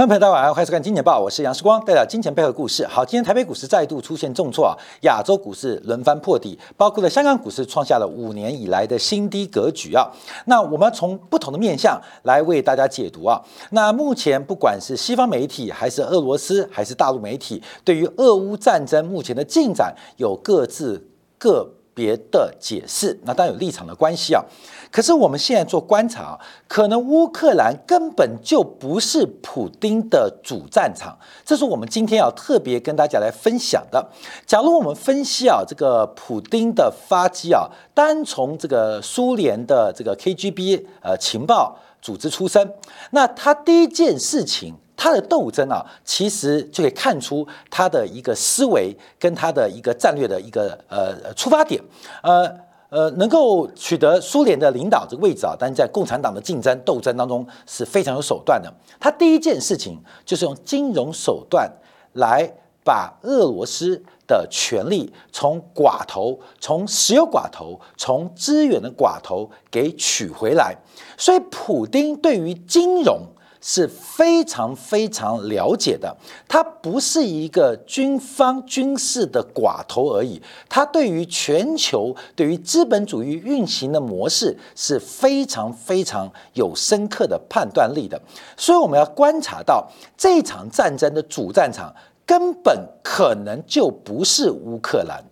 观众朋友，大家晚上好，欢迎收看《金钱报》，我是杨世光，带来金钱背后的故事。好，今天台北股市再度出现重挫啊，亚洲股市轮番破底，包括了香港股市创下了五年以来的新低格局啊。那我们从不同的面向来为大家解读啊。那目前不管是西方媒体，还是俄罗斯，还是大陆媒体，对于俄乌战争目前的进展有各自各别的解释，那当然有立场的关系啊。可是我们现在做观察，可能乌克兰根本就不是普丁的主战场，这是我们今天要特别跟大家来分享的。假如我们分析啊，这个普丁的发迹啊，单从这个苏联的这个 KGB 呃情报组织出身，那他第一件事情，他的斗争啊，其实就可以看出他的一个思维跟他的一个战略的一个呃出发点，呃。呃，能够取得苏联的领导这个位置啊，但是在共产党的竞争斗争当中是非常有手段的。他第一件事情就是用金融手段来把俄罗斯的权力从寡头、从石油寡头、从资源的寡头给取回来。所以，普京对于金融。是非常非常了解的，他不是一个军方军事的寡头而已，他对于全球、对于资本主义运行的模式是非常非常有深刻的判断力的。所以我们要观察到这场战争的主战场根本可能就不是乌克兰。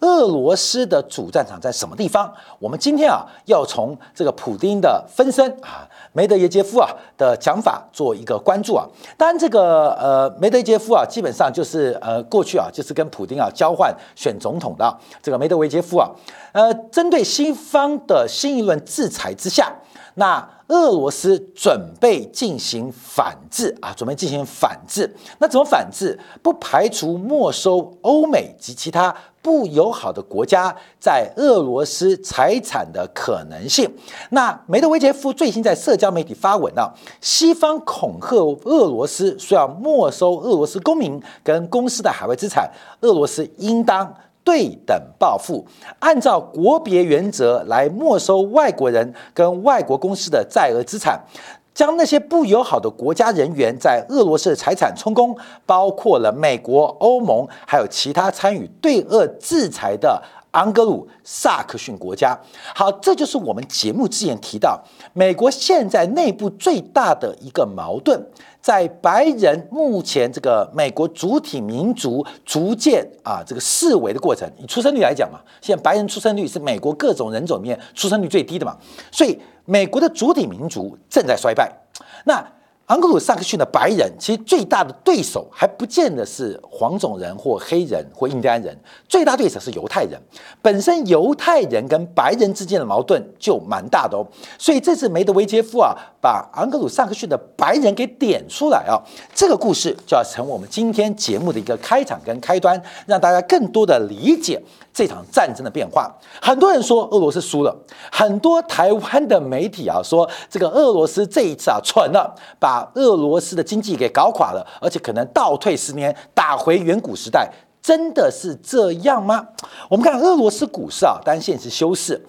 俄罗斯的主战场在什么地方？我们今天啊，要从这个普丁的分身啊，梅德韦杰夫啊的讲法做一个关注啊。当然，这个呃，梅德韦杰夫啊，基本上就是呃，过去啊，就是跟普京啊交换选总统的这个梅德韦杰夫啊。呃，针对西方的新一轮制裁之下，那。俄罗斯准备进行反制啊，准备进行反制。那怎么反制？不排除没收欧美及其他不友好的国家在俄罗斯财产的可能性。那梅德韦杰夫最新在社交媒体发文啊，西方恐吓俄罗斯说要没收俄罗斯公民跟公司的海外资产，俄罗斯应当。对等报复，按照国别原则来没收外国人跟外国公司的在俄资产，将那些不友好的国家人员在俄罗斯的财产充公，包括了美国、欧盟，还有其他参与对俄制裁的安格鲁萨克逊国家。好，这就是我们节目之前提到，美国现在内部最大的一个矛盾。在白人目前这个美国主体民族逐渐啊这个式微的过程，以出生率来讲嘛，现在白人出生率是美国各种人种里面出生率最低的嘛，所以美国的主体民族正在衰败。那昂格鲁萨克逊的白人，其实最大的对手还不见得是黄种人或黑人或印第安人，最大对手是犹太人。本身犹太人跟白人之间的矛盾就蛮大的哦，所以这次梅德韦杰夫啊，把昂格鲁萨克逊的白人给点出来啊，这个故事就要成为我们今天节目的一个开场跟开端，让大家更多的理解。这场战争的变化，很多人说俄罗斯输了，很多台湾的媒体啊说这个俄罗斯这一次啊蠢了，把俄罗斯的经济给搞垮了，而且可能倒退十年，打回远古时代，真的是这样吗？我们看俄罗斯股市啊，当然现实修饰，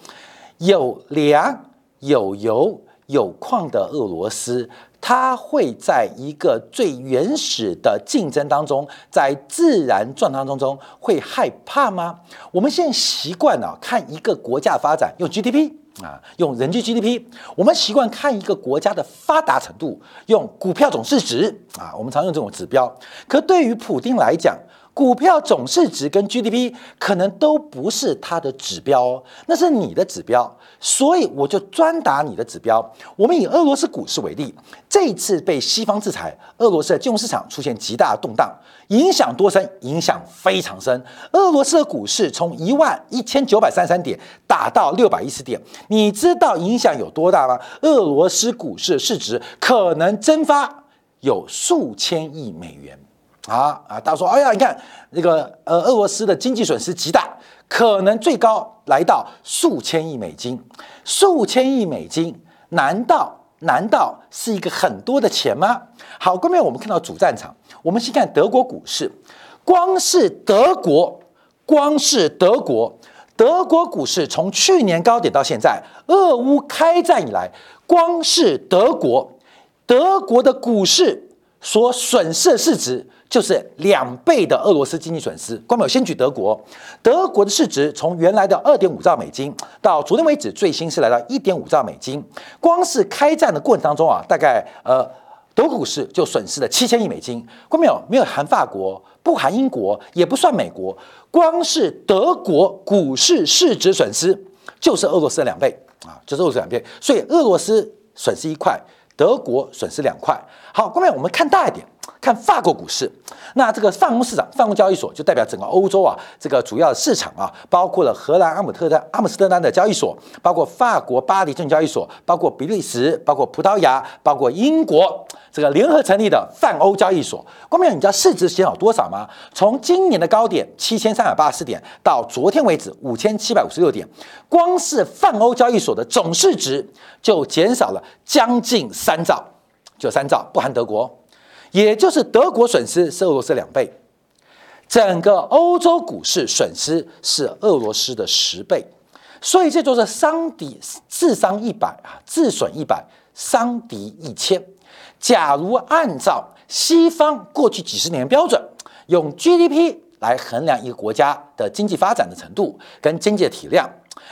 有粮、有油、有矿的俄罗斯。它会在一个最原始的竞争当中，在自然状态当中会害怕吗？我们现在习惯了看一个国家发展用 GDP 啊，用人均 GDP，我们习惯看一个国家的发达程度用股票总市值啊，我们常用这种指标。可对于普丁来讲，股票总市值跟 GDP 可能都不是它的指标哦，那是你的指标，所以我就专打你的指标。我们以俄罗斯股市为例，这次被西方制裁，俄罗斯的金融市场出现极大的动荡，影响多深？影响非常深。俄罗斯的股市从一万一千九百三十三点打到六百一十点，你知道影响有多大吗？俄罗斯股市市值可能蒸发有数千亿美元。啊啊！大家说，哎呀，你看那个呃，俄罗斯的经济损失极大，可能最高来到数千亿美金。数千亿美金，难道难道是一个很多的钱吗？好，后面我们看到主战场，我们先看德国股市，光是德国，光是德国，德国股市从去年高点到现在，俄乌开战以来，光是德国，德国的股市。所损失的市值就是两倍的俄罗斯经济损失。光有先举德国，德国的市值从原来的二点五兆美金，到昨天为止最新是来到一点五兆美金。光是开战的过程当中啊，大概呃，德国股市就损失了七千亿美金。光没有没有含法国，不含英国，也不算美国，光是德国股市市值损失就是俄罗斯的两倍啊，就是俄罗斯两倍。所以俄罗斯损失一块。德国损失两块。好，后面我们看大一点，看法国股市。那这个泛欧市场、泛欧交易所就代表整个欧洲啊，这个主要的市场啊，包括了荷兰阿姆特丹、阿姆斯特丹的交易所，包括法国巴黎证券交易所，包括比利时，包括葡萄牙，包括英国这个联合成立的泛欧交易所。光明，你知道市值减少多少吗？从今年的高点七千三百八十点到昨天为止五千七百五十六点，光是泛欧交易所的总市值就减少了将近三兆，就三兆，不含德国。也就是德国损失是俄罗斯两倍，整个欧洲股市损失是俄罗斯的十倍，所以这就是伤敌自伤一百啊，自损一百，伤敌一千。假如按照西方过去几十年标准，用 GDP 来衡量一个国家的经济发展的程度跟经济的体量，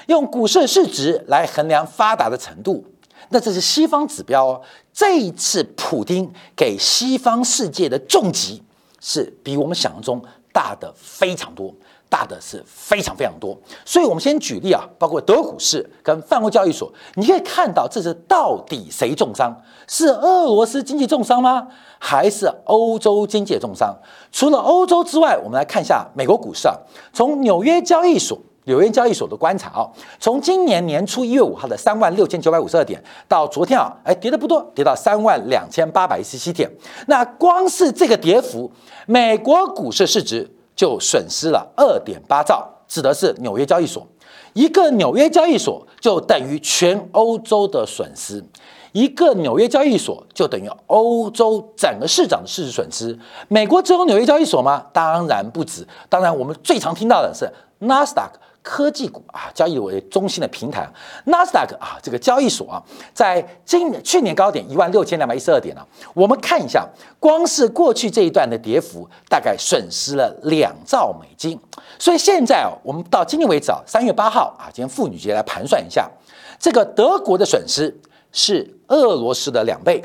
用股市市值来衡量发达的程度。那这是西方指标哦。这一次，普京给西方世界的重击是比我们想象中大的非常多，大的是非常非常多。所以，我们先举例啊，包括德股市跟泛欧交易所，你可以看到这是到底谁重伤？是俄罗斯经济重伤吗？还是欧洲经济重伤？除了欧洲之外，我们来看一下美国股市啊，从纽约交易所。纽约交易所的观察啊，从今年年初一月五号的三万六千九百五十二点，到昨天啊，哎，跌的不多，跌到三万两千八百一十七点。那光是这个跌幅，美国股市市值就损失了二点八兆，指的是纽约交易所。一个纽约交易所就等于全欧洲的损失，一个纽约交易所就等于欧洲整个市场的市值损失。美国只有纽约交易所吗？当然不止。当然，我们最常听到的是纳斯达克。科技股啊，交易为中心的平台，纳斯达克啊，这个交易所啊，在今去年高点一万六千两百一十二点呢，我们看一下，光是过去这一段的跌幅，大概损失了两兆美金。所以现在啊，我们到今天为止啊，三月八号啊，今天妇女节来盘算一下，这个德国的损失是俄罗斯的两倍，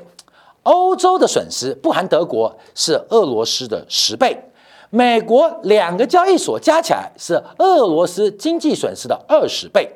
欧洲的损失不含德国是俄罗斯的十倍。美国两个交易所加起来是俄罗斯经济损失的二十倍，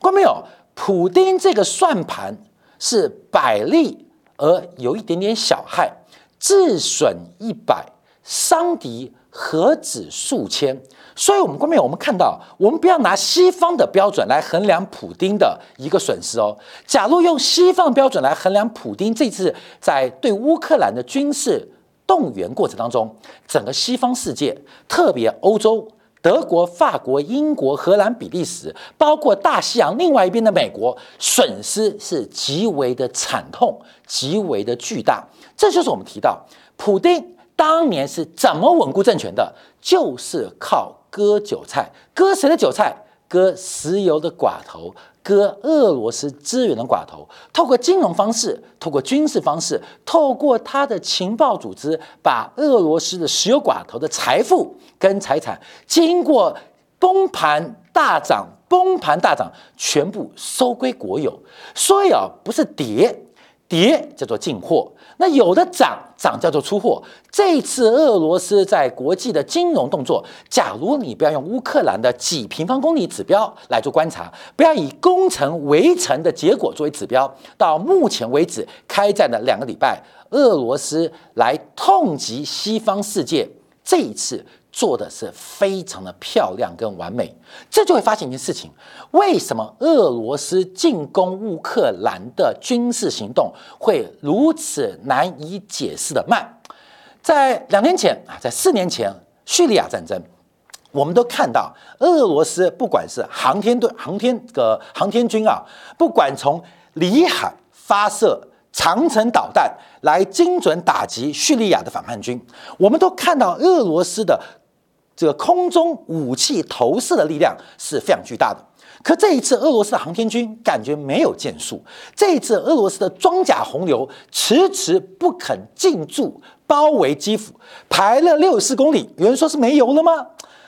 看到没有？普丁这个算盘是百利而有一点点小害，自损一百，伤敌何止数千？所以，我们观众我们看到，我们不要拿西方的标准来衡量普丁的一个损失哦。假如用西方标准来衡量普丁这次在对乌克兰的军事，动员过程当中，整个西方世界，特别欧洲、德国、法国、英国、荷兰、比利时，包括大西洋另外一边的美国，损失是极为的惨痛，极为的巨大。这就是我们提到，普京当年是怎么稳固政权的，就是靠割韭菜，割谁的韭菜？割石油的寡头。割俄罗斯资源的寡头，透过金融方式，透过军事方式，透过他的情报组织，把俄罗斯的石油寡头的财富跟财产，经过崩盘大涨、崩盘大涨，全部收归国有。所以啊，不是跌，跌叫做进货。那有的涨涨叫做出货。这次俄罗斯在国际的金融动作，假如你不要用乌克兰的几平方公里指标来做观察，不要以攻城围城的结果作为指标，到目前为止开战的两个礼拜，俄罗斯来痛击西方世界，这一次。做的是非常的漂亮跟完美，这就会发现一件事情：为什么俄罗斯进攻乌克兰的军事行动会如此难以解释的慢？在两年前啊，在四年前叙利亚战争，我们都看到俄罗斯不管是航天队、航天个航天军啊，不管从里海发射长城导弹来精准打击叙利亚的反叛军，我们都看到俄罗斯的。这个空中武器投射的力量是非常巨大的，可这一次俄罗斯的航天军感觉没有建树，这一次俄罗斯的装甲洪流迟迟不肯进驻，包围基辅，排了六十四公里。有人说是没油了吗？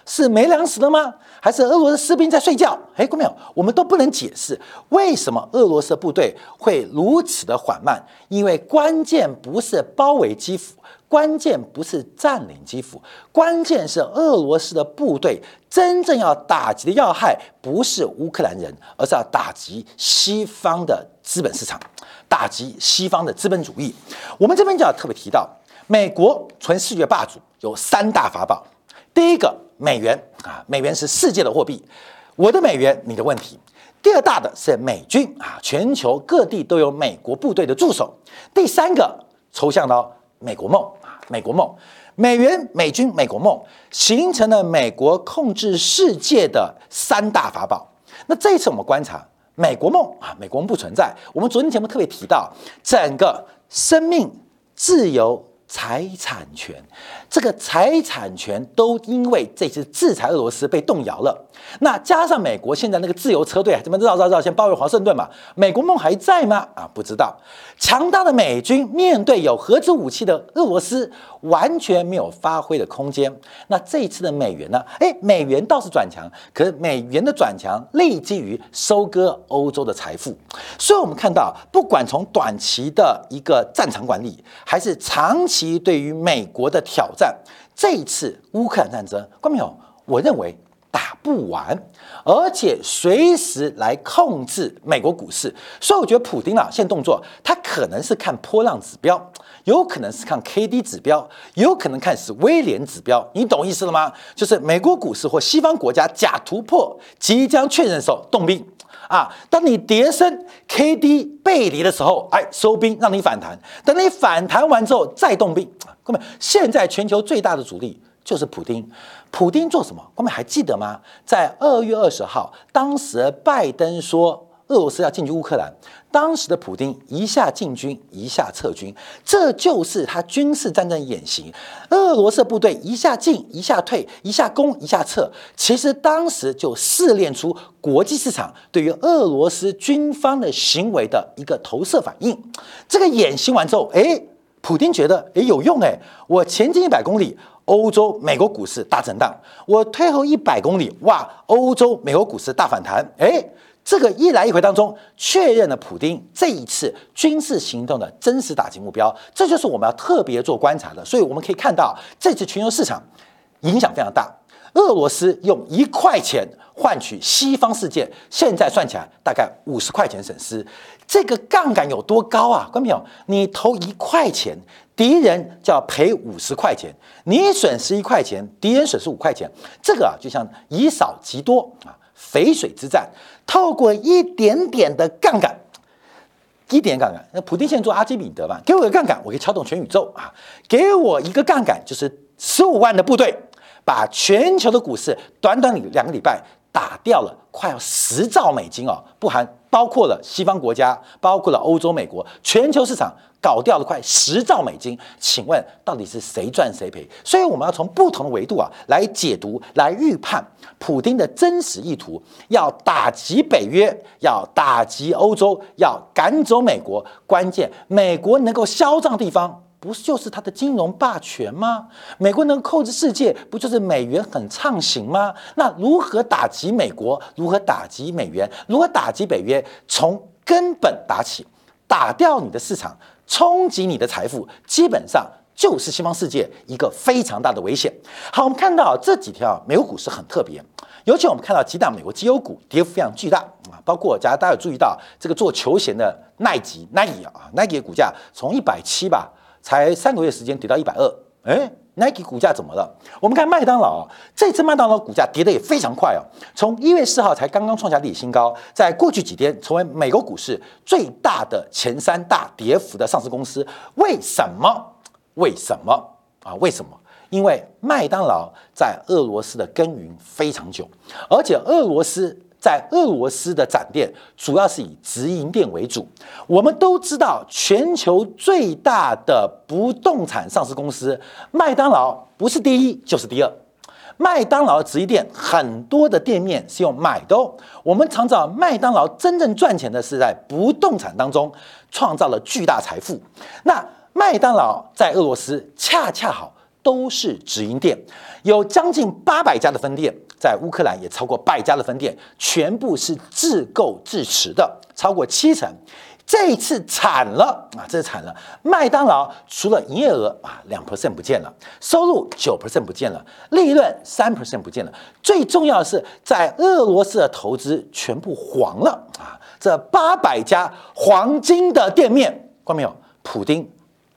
是没粮食了吗？还是俄罗斯士兵在睡觉？哎，各位朋友，我们都不能解释为什么俄罗斯部队会如此的缓慢，因为关键不是包围基辅，关键不是占领基辅，关键是俄罗斯的部队真正要打击的要害不是乌克兰人，而是要打击西方的资本市场，打击西方的资本主义。我们这边就要特别提到，美国纯世界霸主有三大法宝，第一个。美元啊，美元是世界的货币，我的美元，你的问题。第二大的是美军啊，全球各地都有美国部队的驻守。第三个抽象到美国梦啊，美国梦，美元、美军、美国梦，形成了美国控制世界的三大法宝。那这一次我们观察美国梦啊，美国梦不存在。我们昨天节目特别提到，整个生命自由。财产权，这个财产权都因为这次制裁俄罗斯被动摇了。那加上美国现在那个自由车队怎么绕绕绕，先包围华盛顿嘛？美国梦还在吗？啊，不知道。强大的美军面对有核子武器的俄罗斯，完全没有发挥的空间。那这一次的美元呢？哎，美元倒是转强，可是美元的转强立基于收割欧洲的财富。所以我们看到，不管从短期的一个战场管理，还是长期。其对于美国的挑战，这一次乌克兰战争，观众朋友，我认为打不完，而且随时来控制美国股市。所以我觉得普京啊，现在动作，他可能是看波浪指标，有可能是看 K D 指标，有可能看是威廉指标。你懂意思了吗？就是美国股市或西方国家假突破即将确认的时候动兵。啊，当你跌升 K D 背离的时候，哎，收兵让你反弹。等你反弹完之后再动兵。各位，现在全球最大的主力就是普丁。普丁做什么？各位还记得吗？在二月二十号，当时拜登说。俄罗斯要进军乌克兰，当时的普京一下进军，一下撤军，这就是他军事战争演习。俄罗斯部队一下进，一下退，一下攻，一下撤。其实当时就试炼出国际市场对于俄罗斯军方的行为的一个投射反应。这个演习完之后，哎，普京觉得哎有用哎，我前进一百公里，欧洲、美国股市大震荡；我退后一百公里，哇，欧洲、美国股市大反弹。哎。这个一来一回当中，确认了普京这一次军事行动的真实打击目标，这就是我们要特别做观察的。所以我们可以看到，这次全球市场影响非常大。俄罗斯用一块钱换取西方世界，现在算起来大概五十块钱损失，这个杠杆有多高啊？观众朋友，你投一块钱，敌人就要赔五十块钱；你损失一块钱，敌人损失五块钱，这个啊就像以少击多啊。淝水之战，透过一点点的杠杆，一点杠杆。那普丁现在做阿基米德嘛，给我个杠杆，我可以撬动全宇宙啊！给我一个杠杆，就是十五万的部队，把全球的股市短短两个礼拜打掉了，快要十兆美金哦，不含包括了西方国家，包括了欧洲、美国，全球市场。搞掉了快十兆美金，请问到底是谁赚谁赔？所以我们要从不同的维度啊来解读、来预判普京的真实意图，要打击北约，要打击欧洲，要赶走美国。关键，美国能够嚣张的地方，不就是它的金融霸权吗？美国能控制世界，不就是美元很畅行吗？那如何打击美国？如何打击美元？如何打击北约？从根本打起，打掉你的市场。冲击你的财富，基本上就是西方世界一个非常大的危险。好，我们看到这几天啊，美国股市很特别，尤其我们看到几档美国绩优股跌幅非常巨大啊，包括假如大家有注意到这个做球鞋的耐吉 Nike 啊，Nike 的股价从一百七吧，才三个月时间跌到一百二，哎。Nike 股价怎么了？我们看麦当劳，这次麦当劳股价跌得也非常快哦，从一月四号才刚刚创下历史新高，在过去几天成为美国股市最大的前三大跌幅的上市公司。为什么？为什么啊？为什么？因为麦当劳在俄罗斯的耕耘非常久，而且俄罗斯。在俄罗斯的展店主要是以直营店为主。我们都知道，全球最大的不动产上市公司麦当劳不是第一就是第二。麦当劳直营店很多的店面是用买的哦。我们常知道，麦当劳真正赚钱的是在不动产当中创造了巨大财富。那麦当劳在俄罗斯恰恰好都是直营店，有将近八百家的分店，在乌克兰也超过百家的分店，全部是自购自持的，超过七成。这一次惨了啊！这次惨了，麦当劳除了营业额啊两 percent 不见了，收入九 percent 不见了，利润三 percent 不见了，最重要的是在俄罗斯的投资全部黄了啊！这八百家黄金的店面，看没有？普丁。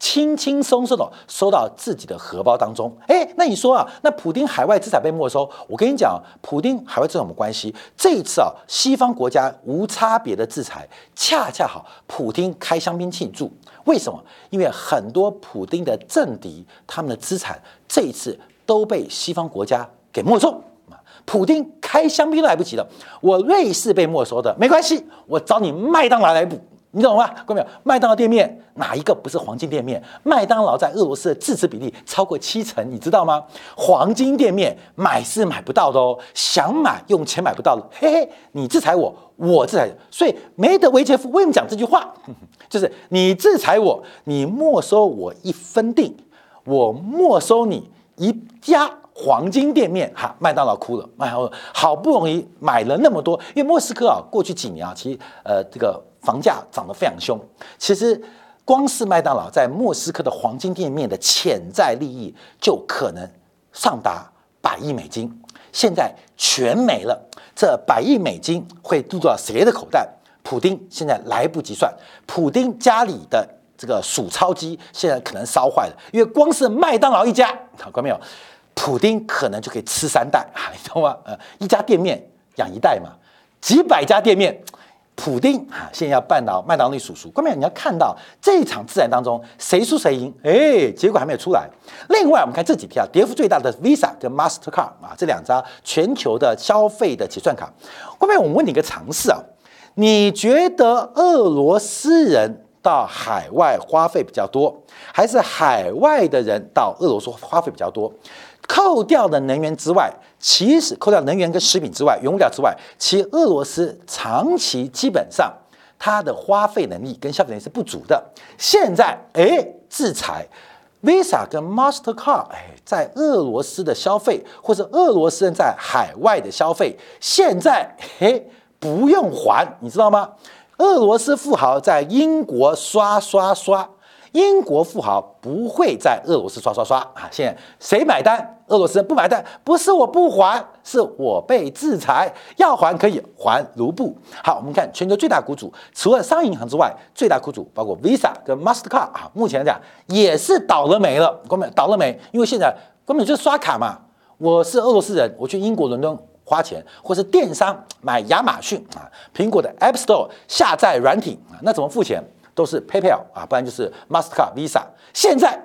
轻轻松松的收到自己的荷包当中，哎，那你说啊，那普丁海外资产被没收，我跟你讲，普丁海外资产有什么关系？这一次啊，西方国家无差别的制裁，恰恰好，普丁开香槟庆祝。为什么？因为很多普丁的政敌，他们的资产这一次都被西方国家给没收普丁开香槟都来不及了，我瑞士被没收的没关系，我找你麦当劳来补。你懂吗？各位没有？麦当劳店面哪一个不是黄金店面？麦当劳在俄罗斯的自持比例超过七成，你知道吗？黄金店面买是买不到的哦，想买用钱买不到的。嘿嘿，你制裁我，我制裁。所以梅德韦杰夫为什么讲这句话？就是你制裁我，你没收我一分地，我没收你一家黄金店面。哈，麦当劳哭了，麦当劳好不容易买了那么多，因为莫斯科啊，过去几年啊，其实呃这个。房价涨得非常凶，其实光是麦当劳在莫斯科的黄金店面的潜在利益就可能上达百亿美金，现在全没了，这百亿美金会入到谁的口袋？普丁现在来不及算，普丁家里的这个数钞机现在可能烧坏了，因为光是麦当劳一家，看到没有？普丁可能就可以吃三代啊，你懂吗？呃，一家店面养一代嘛，几百家店面。普丁啊，现在要办到麦当劳叔叔。关键你要看到这一场自然当中谁输谁赢，哎，结果还没有出来。另外，我们看这几天啊，跌幅最大的 Visa 跟 Mastercard 啊，这两张全球的消费的结算卡。关键我们问你一个常识啊，你觉得俄罗斯人到海外花费比较多，还是海外的人到俄罗斯花费比较多？扣掉的能源之外，其实扣掉能源跟食品之外，原物料之外，其俄罗斯长期基本上它的花费能力跟消费能力是不足的。现在哎，制裁 Visa 跟 Mastercard，哎，在俄罗斯的消费或者俄罗斯人在海外的消费，现在嘿不用还，你知道吗？俄罗斯富豪在英国刷刷刷。英国富豪不会在俄罗斯刷刷刷啊！现在谁买单？俄罗斯不买单，不是我不还，是我被制裁，要还可以还卢布。好，我们看全球最大股主，除了商业银行之外，最大股主包括 Visa 跟 Mastercard 啊，目前来讲也是倒了霉了。根本倒了霉，因为现在根本就是刷卡嘛。我是俄罗斯人，我去英国伦敦花钱，或是电商买亚马逊啊，苹果的 App Store 下载软体啊，那怎么付钱？都是 PayPal 啊，不然就是 Mastercard、Visa。现在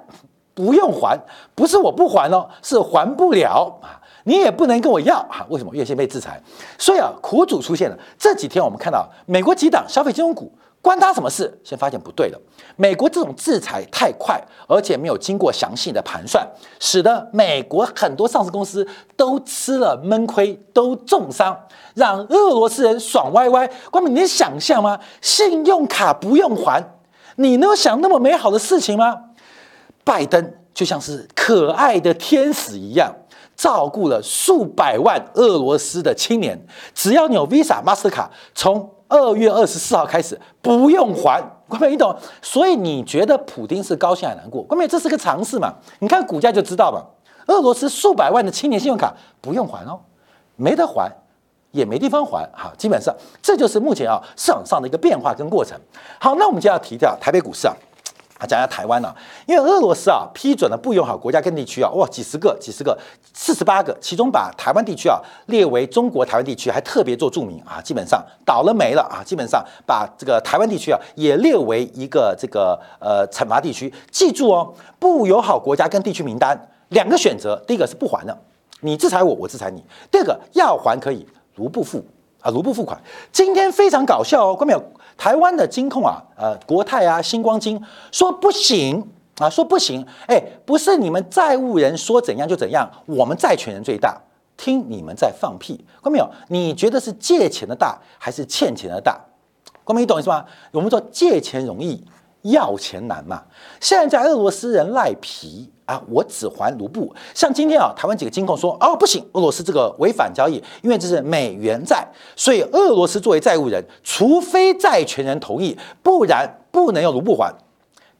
不用还，不是我不还哦，是还不了啊。你也不能跟我要啊？为什么？因为先被制裁。所以啊，苦主出现了。这几天我们看到美国几档消费金融股。关他什么事？先发现不对了。美国这种制裁太快，而且没有经过详细的盘算，使得美国很多上市公司都吃了闷亏，都重伤，让俄罗斯人爽歪歪。光明，你能想象吗？信用卡不用还，你能想那么美好的事情吗？拜登就像是可爱的天使一样，照顾了数百万俄罗斯的青年。只要你有 Visa、Master 卡，从二月二十四号开始不用还，关美你懂？所以你觉得普京是高兴还难过？关妹这是个常识嘛？你看股价就知道了。俄罗斯数百万的青年信用卡不用还哦，没得还，也没地方还。好，基本上这就是目前啊市场上的一个变化跟过程。好，那我们就要提到台北股市啊。啊，讲下台湾呢，因为俄罗斯啊批准了不友好国家跟地区啊，哇，几十个、几十个、四十八个，其中把台湾地区啊列为中国台湾地区，还特别做注明啊，基本上倒了霉了啊，基本上把这个台湾地区啊也列为一个这个呃惩罚地区。记住哦，不友好国家跟地区名单两个选择，第一个是不还的，你制裁我，我制裁你；第二个要还可以卢布付啊，卢布付款。今天非常搞笑哦，关没有？台湾的金控啊，呃，国泰啊，星光金说不行啊，说不行，哎，不是你们债务人说怎样就怎样，我们债权人最大，听你们在放屁，看没有？你觉得是借钱的大还是欠钱的大？光明，你懂意思吗？我们说借钱容易，要钱难嘛。现在俄罗斯人赖皮啊，我只还卢布。像今天啊，台湾几个金控说，哦不行，俄罗斯这个违反交易，因为这是美元债，所以俄罗斯作为债务人，除非债权人同意，不然不能用卢布还。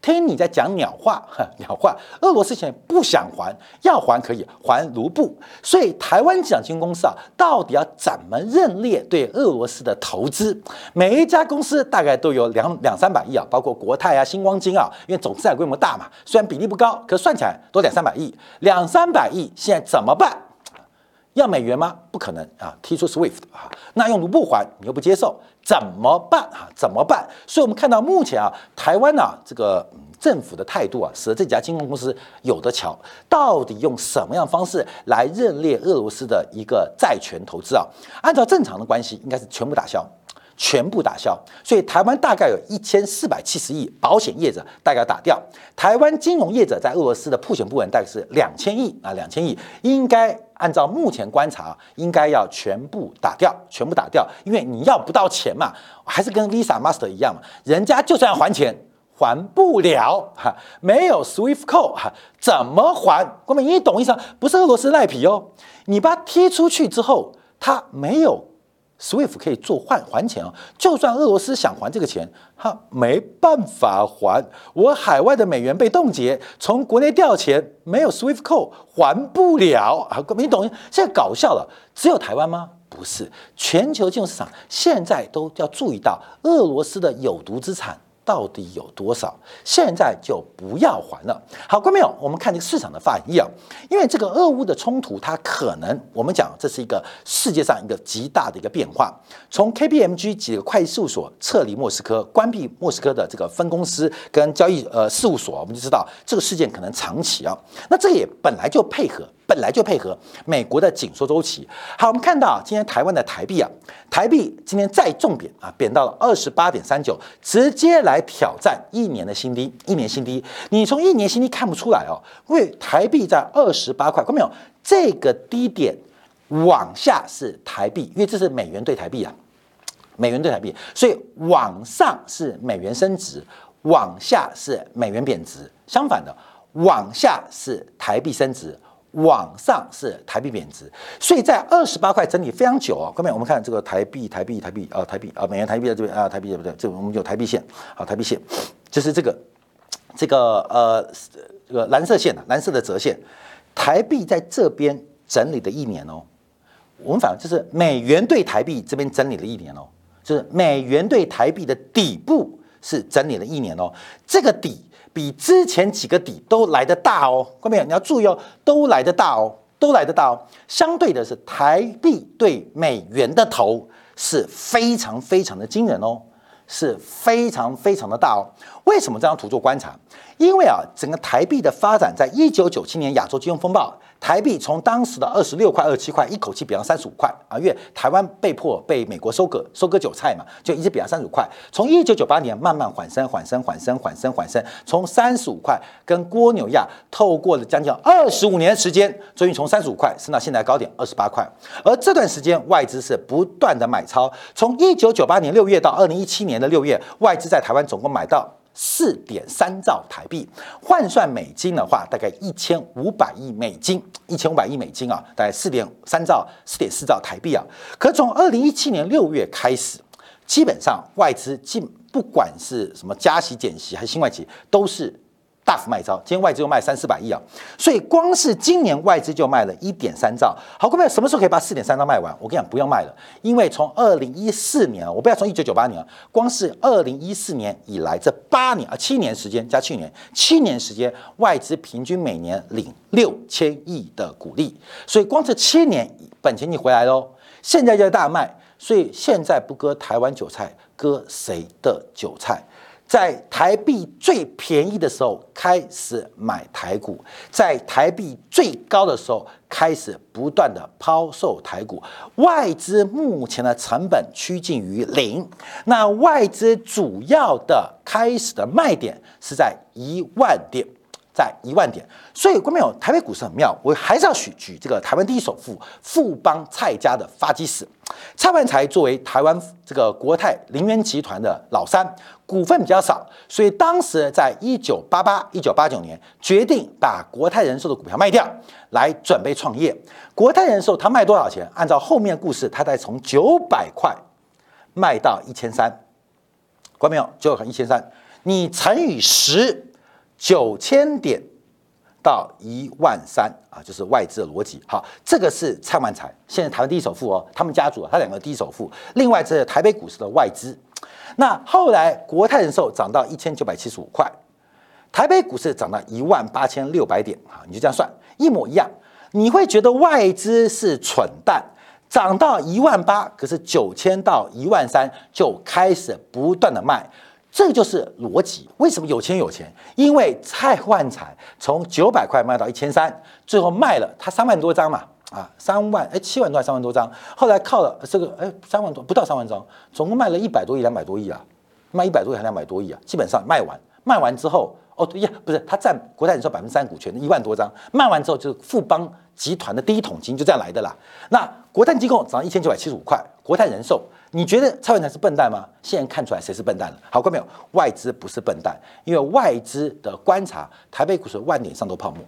听你在讲鸟话，鸟话。俄罗斯现在不想还，要还可以还卢布。所以台湾奖金公司啊，到底要怎么认列对俄罗斯的投资？每一家公司大概都有两两三百亿啊，包括国泰啊、星光金啊，因为总资产规模大嘛，虽然比例不高，可算起来都两三百亿。两三百亿现在怎么办？要美元吗？不可能啊！踢出 SWIFT 啊，那用卢布还你又不接受，怎么办啊？怎么办？所以，我们看到目前啊，台湾呢这个政府的态度啊，使得这家金融公司有的瞧，到底用什么样方式来认列俄罗斯的一个债权投资啊？按照正常的关系，应该是全部打消。全部打消，所以台湾大概有一千四百七十亿保险业者大概打掉，台湾金融业者在俄罗斯的破险部门大概是两千亿啊，两千亿应该按照目前观察，应该要全部打掉，全部打掉，因为你要不到钱嘛，还是跟 Visa、Master 一样嘛，人家就算要还钱，还不了哈，没有 Swift Code 哈，怎么还？哥们，你懂意思？不是俄罗斯赖皮哦，你把它踢出去之后，他没有。SWIFT 可以做换还钱啊，就算俄罗斯想还这个钱，他没办法还。我海外的美元被冻结，从国内调钱没有 SWIFT 扣还不了啊！你懂？现在搞笑了，只有台湾吗？不是，全球金融市场现在都要注意到俄罗斯的有毒资产。到底有多少？现在就不要还了。好，观众朋友，我们看这个市场的反应啊，因为这个俄乌的冲突，它可能我们讲这是一个世界上一个极大的一个变化。从 KPMG 几个会计事务所撤离莫斯科，关闭莫斯科的这个分公司跟交易呃事务所，我们就知道这个事件可能长期啊。那这个也本来就配合。本来就配合美国的紧缩周期。好，我们看到今天台湾的台币啊，台币今天再重贬啊，贬到了二十八点三九，直接来挑战一年的新低，一年新低。你从一年新低看不出来哦，因为台币在二十八块，看到没有？这个低点往下是台币，因为这是美元对台币啊，美元对台币，所以往上是美元升值，往下是美元贬值。相反的，往下是台币升值。往上是台币贬值，所以在二十八块整理非常久啊。后面我们看这个台币，台币，台币啊，台币啊，美元台币在这边啊，台币对不对？这我们有台币线，好，台币线就是这个这个呃这个蓝色线啊，蓝色的折线，台币在这边整理的一年哦。我们反正就是美元对台币这边整理了一年哦，就是美元对台币的底部是整理了一年哦，这个底。比之前几个底都来得大哦，各位你要注意哦，都来得大哦，都来得大哦。相对的是台币对美元的头是非常非常的惊人哦，是非常非常的大哦。为什么这张图做观察？因为啊，整个台币的发展，在一九九七年亚洲金融风暴。台币从当时的二十六块、二七块，一口气贬到三十五块啊！因为台湾被迫被美国收割，收割韭菜嘛，就一直贬到三十五块。从一九九八年慢慢缓升、缓升、缓升、缓升、缓升，从三十五块跟蜗牛亚透过了将近二十五年时间，终于从三十五块升到现在高点二十八块。而这段时间外资是不断的买超，从一九九八年六月到二零一七年的六月，外资在台湾总共买到。四点三兆台币换算美金的话，大概一千五百亿美金，一千五百亿美金啊，大概四点三兆、四点四兆台币啊。可从二零一七年六月开始，基本上外资进不管是什么加息、减息还是新外企，都是。大幅卖超，今天外资又卖三四百亿啊，所以光是今年外资就卖了一点三兆。好，各位什么时候可以把四点三兆卖完？我跟你讲，不用卖了，因为从二零一四年我不要从一九九八年啊光是二零一四年以来这八年啊七年时间加去年七年时间，外资平均每年领六千亿的股利，所以光这七年本钱你回来喽，现在就大卖，所以现在不割台湾韭菜，割谁的韭菜？在台币最便宜的时候开始买台股，在台币最高的时候开始不断的抛售台股，外资目前的成本趋近于零。那外资主要的开始的卖点是在一万点。在一万点。所以，观众朋友，台北股市很妙，我还是要举举这个台湾第一首富富邦蔡家的发迹史。蔡万才作为台湾这个国泰林园集团的老三，股份比较少，所以当时在一九八八、一九八九年决定把国泰人寿的股票卖掉，来准备创业。国泰人寿他卖多少钱？按照后面故事，他再从九百块卖到一千三，关没有？九百一千三，你乘以十，九千点。到一万三啊，就是外资的逻辑。好，这个是蔡万才，现在台湾第一首富哦。他们家族他两个第一首富。另外，这是台北股市的外资。那后来国泰人寿涨到一千九百七十五块，台北股市涨到一万八千六百点啊，你就这样算，一模一样。你会觉得外资是蠢蛋，涨到一万八，可是九千到一万三就开始不断的卖。这就是逻辑。为什么有钱有钱？因为蔡万才从九百块卖到一千三，最后卖了他三万多张嘛，啊，三万哎七万多还是三万多张。后来靠了这个哎三万多不到三万张，总共卖了一百多亿两百多亿啊，卖一百多亿还两百多亿啊，基本上卖完卖完之后哦对呀不是他占国泰人寿百分之三股权一万多张，卖完之后就是富邦集团的第一桶金就这样来的啦。那国泰金控涨一千九百七十五块，国泰人寿。你觉得蔡文才是笨蛋吗？现在看出来谁是笨蛋了？好，看没有？外资不是笨蛋，因为外资的观察，台北股市万点上都泡沫。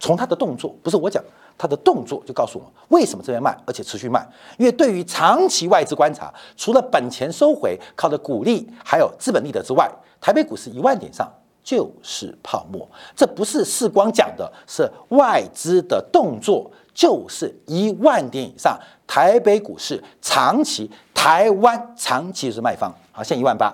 从他的动作，不是我讲，他的动作就告诉我们为什么这边卖，而且持续卖。因为对于长期外资观察，除了本钱收回靠的股利还有资本利得之外，台北股市一万点上就是泡沫。这不是世光讲的，是外资的动作。就是一万点以上，台北股市长期，台湾长期是卖方，好，现一万八，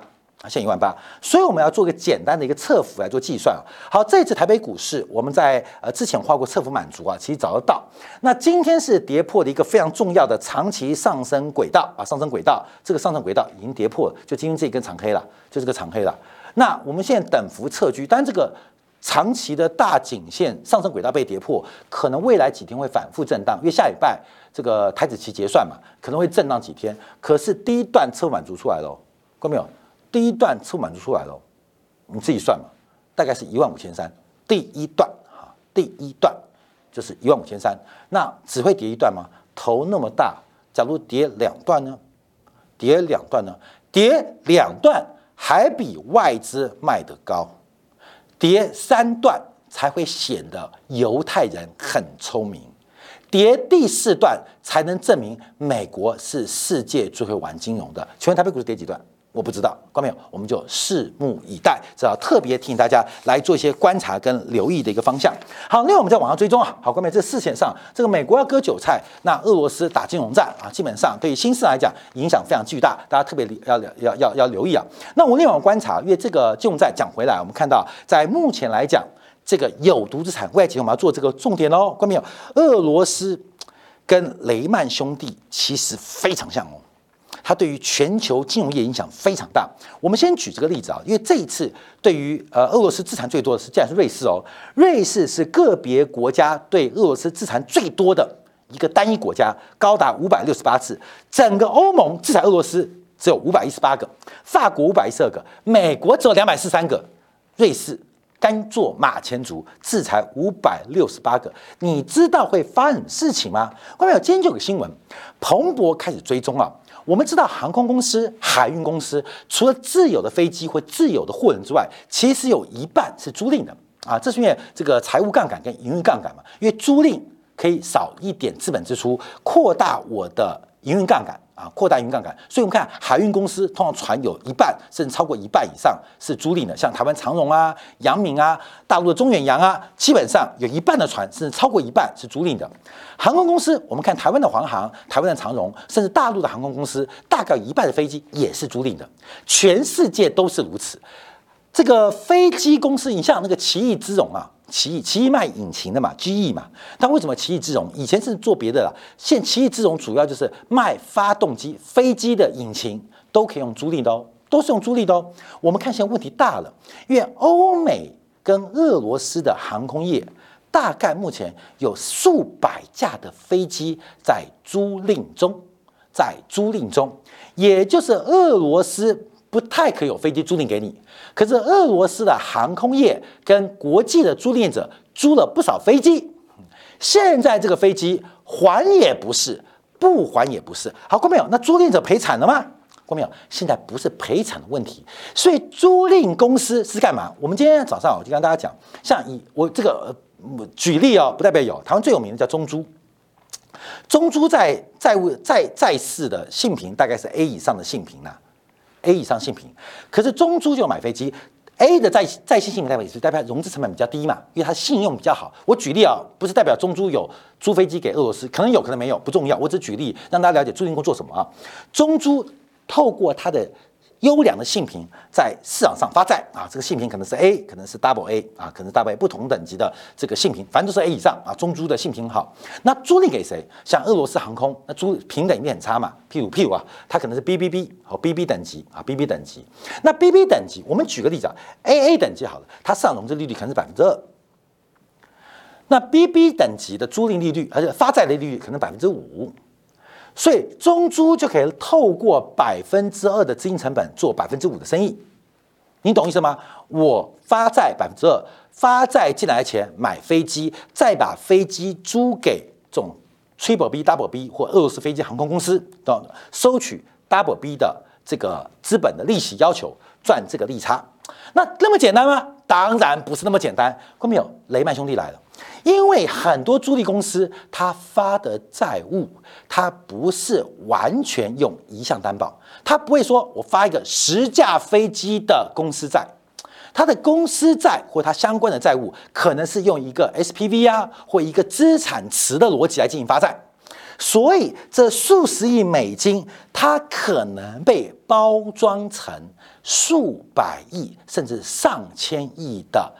啊，现一万八，所以我们要做个简单的一个侧幅来做计算。好，这次台北股市我们在呃之前画过侧幅满足啊，其实找得到。那今天是跌破的一个非常重要的长期上升轨道啊，上升轨道，这个上升轨道已经跌破了，就今天这一根长黑了，就这个长黑了。那我们现在等幅测距，但这个。长期的大颈线上升轨道被跌破，可能未来几天会反复震荡，因为下礼拜这个台子期结算嘛，可能会震荡几天。可是第一段车满足出来了，看到没有？第一段车满足出来了，你自己算嘛，大概是一万五千三。第一段哈，第一段就是一万五千三。那只会跌一段吗？头那么大，假如跌两段呢？跌两段呢？跌两段还比外资卖得高。叠三段才会显得犹太人很聪明，叠第四段才能证明美国是世界最会玩金融的。请问台北股市跌几段？我不知道，观众朋友，我们就拭目以待。这要特别提醒大家来做一些观察跟留意的一个方向。好，另外我们在网上追踪啊，好，观众朋友，这视线上，这个美国要割韭菜，那俄罗斯打金融战啊，基本上对于新市来讲影响非常巨大，大家特别要要要要留意啊。那我另外观察，因为这个金融战讲回来，我们看到在目前来讲，这个有毒资产，未来几天我们要做这个重点哦，观众朋友，俄罗斯跟雷曼兄弟其实非常像哦。它对于全球金融业影响非常大。我们先举这个例子啊，因为这一次对于呃俄罗斯资产最多的是，竟然是瑞士哦。瑞士是个别国家对俄罗斯资产最多的一个单一国家，高达五百六十八次。整个欧盟制裁俄罗斯只有五百一十八个，法国五百一十二个，美国只有两百四十三个，瑞士甘做马前卒，制裁五百六十八个。你知道会发生什么事情吗？外面有，今天就有个新闻，彭博开始追踪啊。我们知道，航空公司、海运公司除了自有的飞机或自有的货轮之外，其实有一半是租赁的啊。这是因为这个财务杠杆跟营运杠杆嘛，因为租赁可以少一点资本支出，扩大我的营运杠杆。啊，扩大云杠杆，所以我们看海运公司，通常船有一半甚至超过一半以上是租赁的，像台湾长荣啊、阳明啊、大陆的中远洋啊，基本上有一半的船甚至超过一半是租赁的。航空公司，我们看台湾的华航、台湾的长荣，甚至大陆的航空公司，大概一半的飞机也是租赁的，全世界都是如此。这个飞机公司，你像那个奇异之荣啊。奇异奇异卖引擎的嘛，GE 嘛，但为什么奇异之荣？以前是做别的啦，现奇异之荣主要就是卖发动机、飞机的引擎都可以用租赁的哦，都是用租赁的哦。我们看现在问题大了，因为欧美跟俄罗斯的航空业大概目前有数百架的飞机在租赁中，在租赁中，也就是俄罗斯。不太可以有飞机租赁给你。可是俄罗斯的航空业跟国际的租赁者租了不少飞机，现在这个飞机还也不是，不还也不是。好，过没有？那租赁者赔惨了吗？过没有？现在不是赔偿的问题，所以租赁公司是干嘛？我们今天早上我就跟大家讲，像以我这个举例哦，不代表有台湾最有名的叫中租。中租在债务在在世的信评大概是 A 以上的信评呐，A 以上性品。可是中租就买飞机，A 的在在线性品代表也是代表融资成本比较低嘛，因为它信用比较好。我举例啊，不是代表中租有租飞机给俄罗斯，可能有可能没有，不重要。我只举例让大家了解租赁公司做什么啊。中租透过它的。优良的信评在市场上发债啊，这个信评可能是 A，可能是 Double A 啊，可能 Double A 不同等级的这个信评，反正都是 A 以上啊。中租的信评好，那租赁给谁？像俄罗斯航空，那租平等一定很差嘛。譬如譬如啊，它可能是 BBB 和 BB 等级啊，BB 等级。那 BB 等级，我们举个例子啊，AA 等级好了，它市场融资利率可能是百分之二。那 BB 等级的租赁利率，而且发债的利率可能百分之五。所以中租就可以透过百分之二的资金成本做百分之五的生意，你懂意思吗？我发债百分之二，发债进来的钱买飞机，再把飞机租给这种 Triple B、Double B 或俄罗斯飞机航空公司，到？收取 Double B 的这个资本的利息要求，赚这个利差。那那么简单吗？当然不是那么简单。看到没有？雷曼兄弟来了。因为很多租赁公司，它发的债务，它不是完全用一项担保，它不会说我发一个十架飞机的公司债，它的公司债或它相关的债务，可能是用一个 SPV 啊，或一个资产池的逻辑来进行发债，所以这数十亿美金，它可能被包装成数百亿甚至上千亿的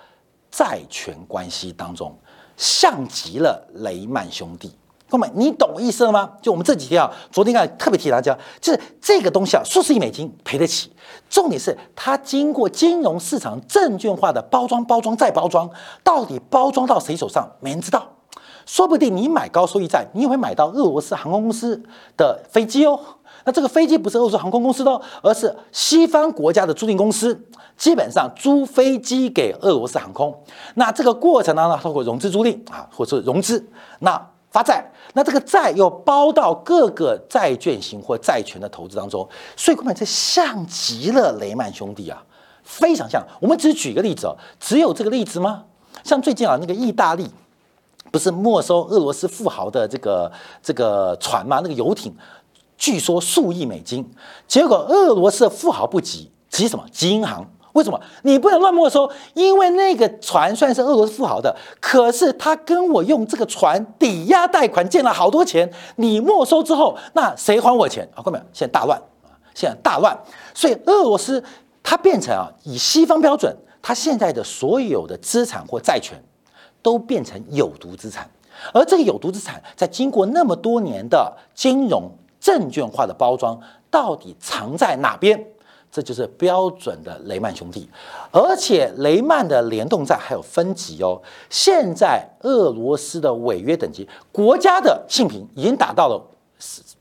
债权关系当中。像极了雷曼兄弟，哥们，你懂意思了吗？就我们这几天啊，昨天啊特别提大家，就是这个东西啊，数十亿美金赔得起。重点是它经过金融市场证券化的包装、包装再包装，到底包装到谁手上，没人知道。说不定你买高收益债，你也会买到俄罗斯航空公司的飞机哦。那这个飞机不是俄罗斯航空公司的，而是西方国家的租赁公司。基本上租飞机给俄罗斯航空，那这个过程当中通过融资租赁啊，或者融资，那发债，那这个债又包到各个债券型或债权的投资当中，所以根本这像极了雷曼兄弟啊，非常像。我们只举一个例子哦，只有这个例子吗？像最近啊，那个意大利不是没收俄罗斯富豪的这个这个船吗？那个游艇，据说数亿美金，结果俄罗斯富豪不急，急什么？急银行。为什么你不能乱没收？因为那个船算是俄罗斯富豪的，可是他跟我用这个船抵押贷款借了好多钱，你没收之后，那谁还我钱啊？各位，现在大乱啊！现在大乱，所以俄罗斯它变成啊，以西方标准，它现在的所有的资产或债权都变成有毒资产，而这个有毒资产在经过那么多年的金融证券化的包装，到底藏在哪边？这就是标准的雷曼兄弟，而且雷曼的联动债还有分级哦。现在俄罗斯的违约等级，国家的性评已经达到了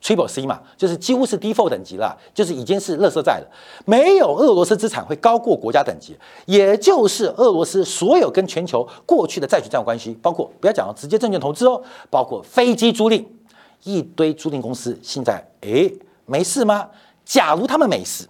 Triple C 嘛，就是几乎是 Default 等级了，就是已经是垃圾债了。没有俄罗斯资产会高过国家等级，也就是俄罗斯所有跟全球过去的债权债务关系，包括不要讲直接证券投资哦，包括飞机租赁，一堆租赁公司现在诶没事吗？假如他们没事。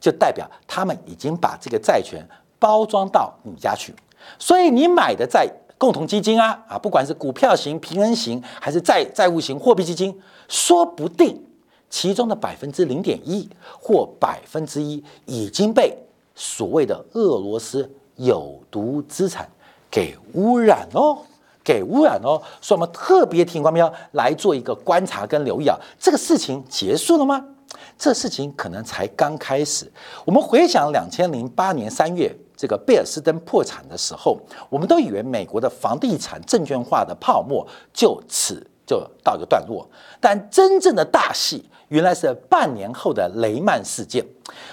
就代表他们已经把这个债权包装到你家去，所以你买的债共同基金啊啊，不管是股票型、平衡型，还是债债务型货币基金，说不定其中的百分之零点一或百分之一已经被所谓的俄罗斯有毒资产给污染哦，给污染哦。所以我们特别提醒官标来做一个观察跟留意啊，这个事情结束了吗？这事情可能才刚开始。我们回想两千零八年三月这个贝尔斯登破产的时候，我们都以为美国的房地产证券化的泡沫就此就到一个段落。但真正的大戏原来是半年后的雷曼事件。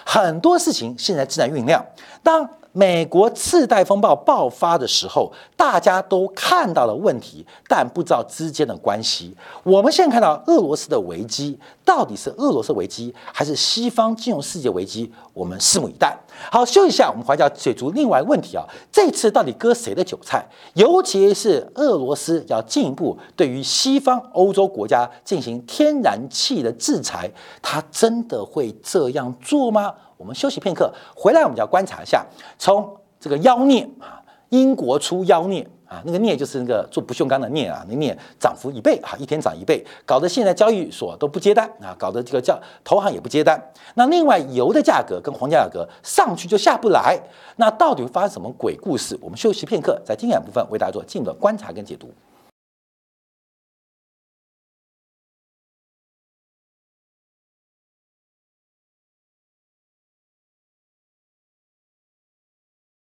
很多事情现在正在酝酿。当美国次贷风暴爆发的时候，大家都看到了问题，但不知道之间的关系。我们现在看到俄罗斯的危机，到底是俄罗斯危机，还是西方金融世界危机？我们拭目以待。好，休息一下，我们回要解除另外一个问题啊，这次到底割谁的韭菜？尤其是俄罗斯要进一步对于西方欧洲国家进行天然气的制裁，它真的会这样做吗？我们休息片刻，回来我们就要观察一下，从这个妖孽啊，英国出妖孽啊，那个镍就是那个做不锈钢的镍啊，那镍涨幅一倍啊，一天涨一倍，搞得现在交易所都不接单啊，搞得这个叫投行也不接单。那另外油的价格跟黄金价格上去就下不来，那到底会发生什么鬼故事？我们休息片刻，在经验部分为大家做进一步的观察跟解读。